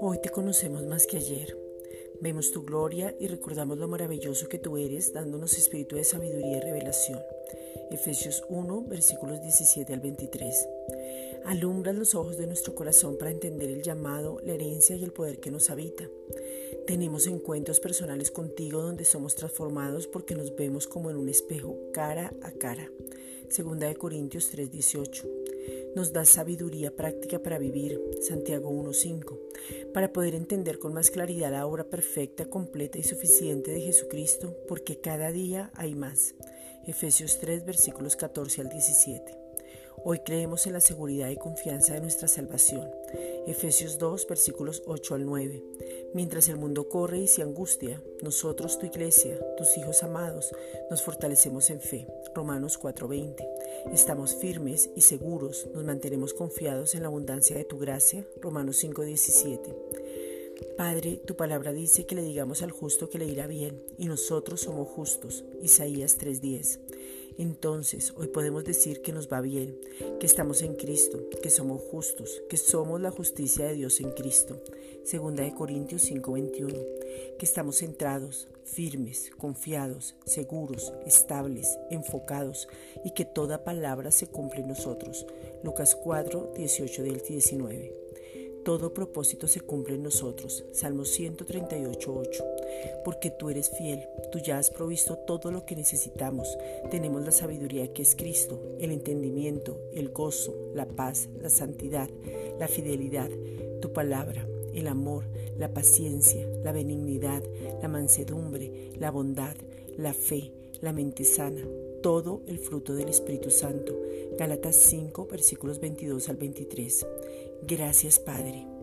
Hoy te conocemos más que ayer. Vemos tu gloria y recordamos lo maravilloso que tú eres, dándonos espíritu de sabiduría y revelación. Efesios 1, versículos 17 al 23. Alumbras los ojos de nuestro corazón para entender el llamado, la herencia y el poder que nos habita. Tenemos encuentros personales contigo donde somos transformados porque nos vemos como en un espejo cara a cara. Segunda de Corintios 3:18. Nos da sabiduría práctica para vivir, Santiago 1.5, para poder entender con más claridad la obra perfecta, completa y suficiente de Jesucristo, porque cada día hay más. Efesios 3, versículos 14 al 17. Hoy creemos en la seguridad y confianza de nuestra salvación. Efesios 2, versículos 8 al 9. Mientras el mundo corre y se angustia, nosotros, tu iglesia, tus hijos amados, nos fortalecemos en fe. Romanos 4:20. Estamos firmes y seguros, nos mantenemos confiados en la abundancia de tu gracia. Romanos 5:17. Padre, tu palabra dice que le digamos al justo que le irá bien, y nosotros somos justos. Isaías 3:10. Entonces, hoy podemos decir que nos va bien, que estamos en Cristo, que somos justos, que somos la justicia de Dios en Cristo. Segunda de Corintios 5:21. Que estamos centrados, firmes, confiados, seguros, estables, enfocados y que toda palabra se cumple en nosotros. Lucas 4, 18 del 19 todo propósito se cumple en nosotros. Salmo 138, 8. Porque tú eres fiel, tú ya has provisto todo lo que necesitamos. Tenemos la sabiduría que es Cristo, el entendimiento, el gozo, la paz, la santidad, la fidelidad, tu palabra, el amor, la paciencia, la benignidad, la mansedumbre, la bondad, la fe, la mente sana, todo el fruto del Espíritu Santo. Galatas 5, versículos 22 al 23. Gracias, Padre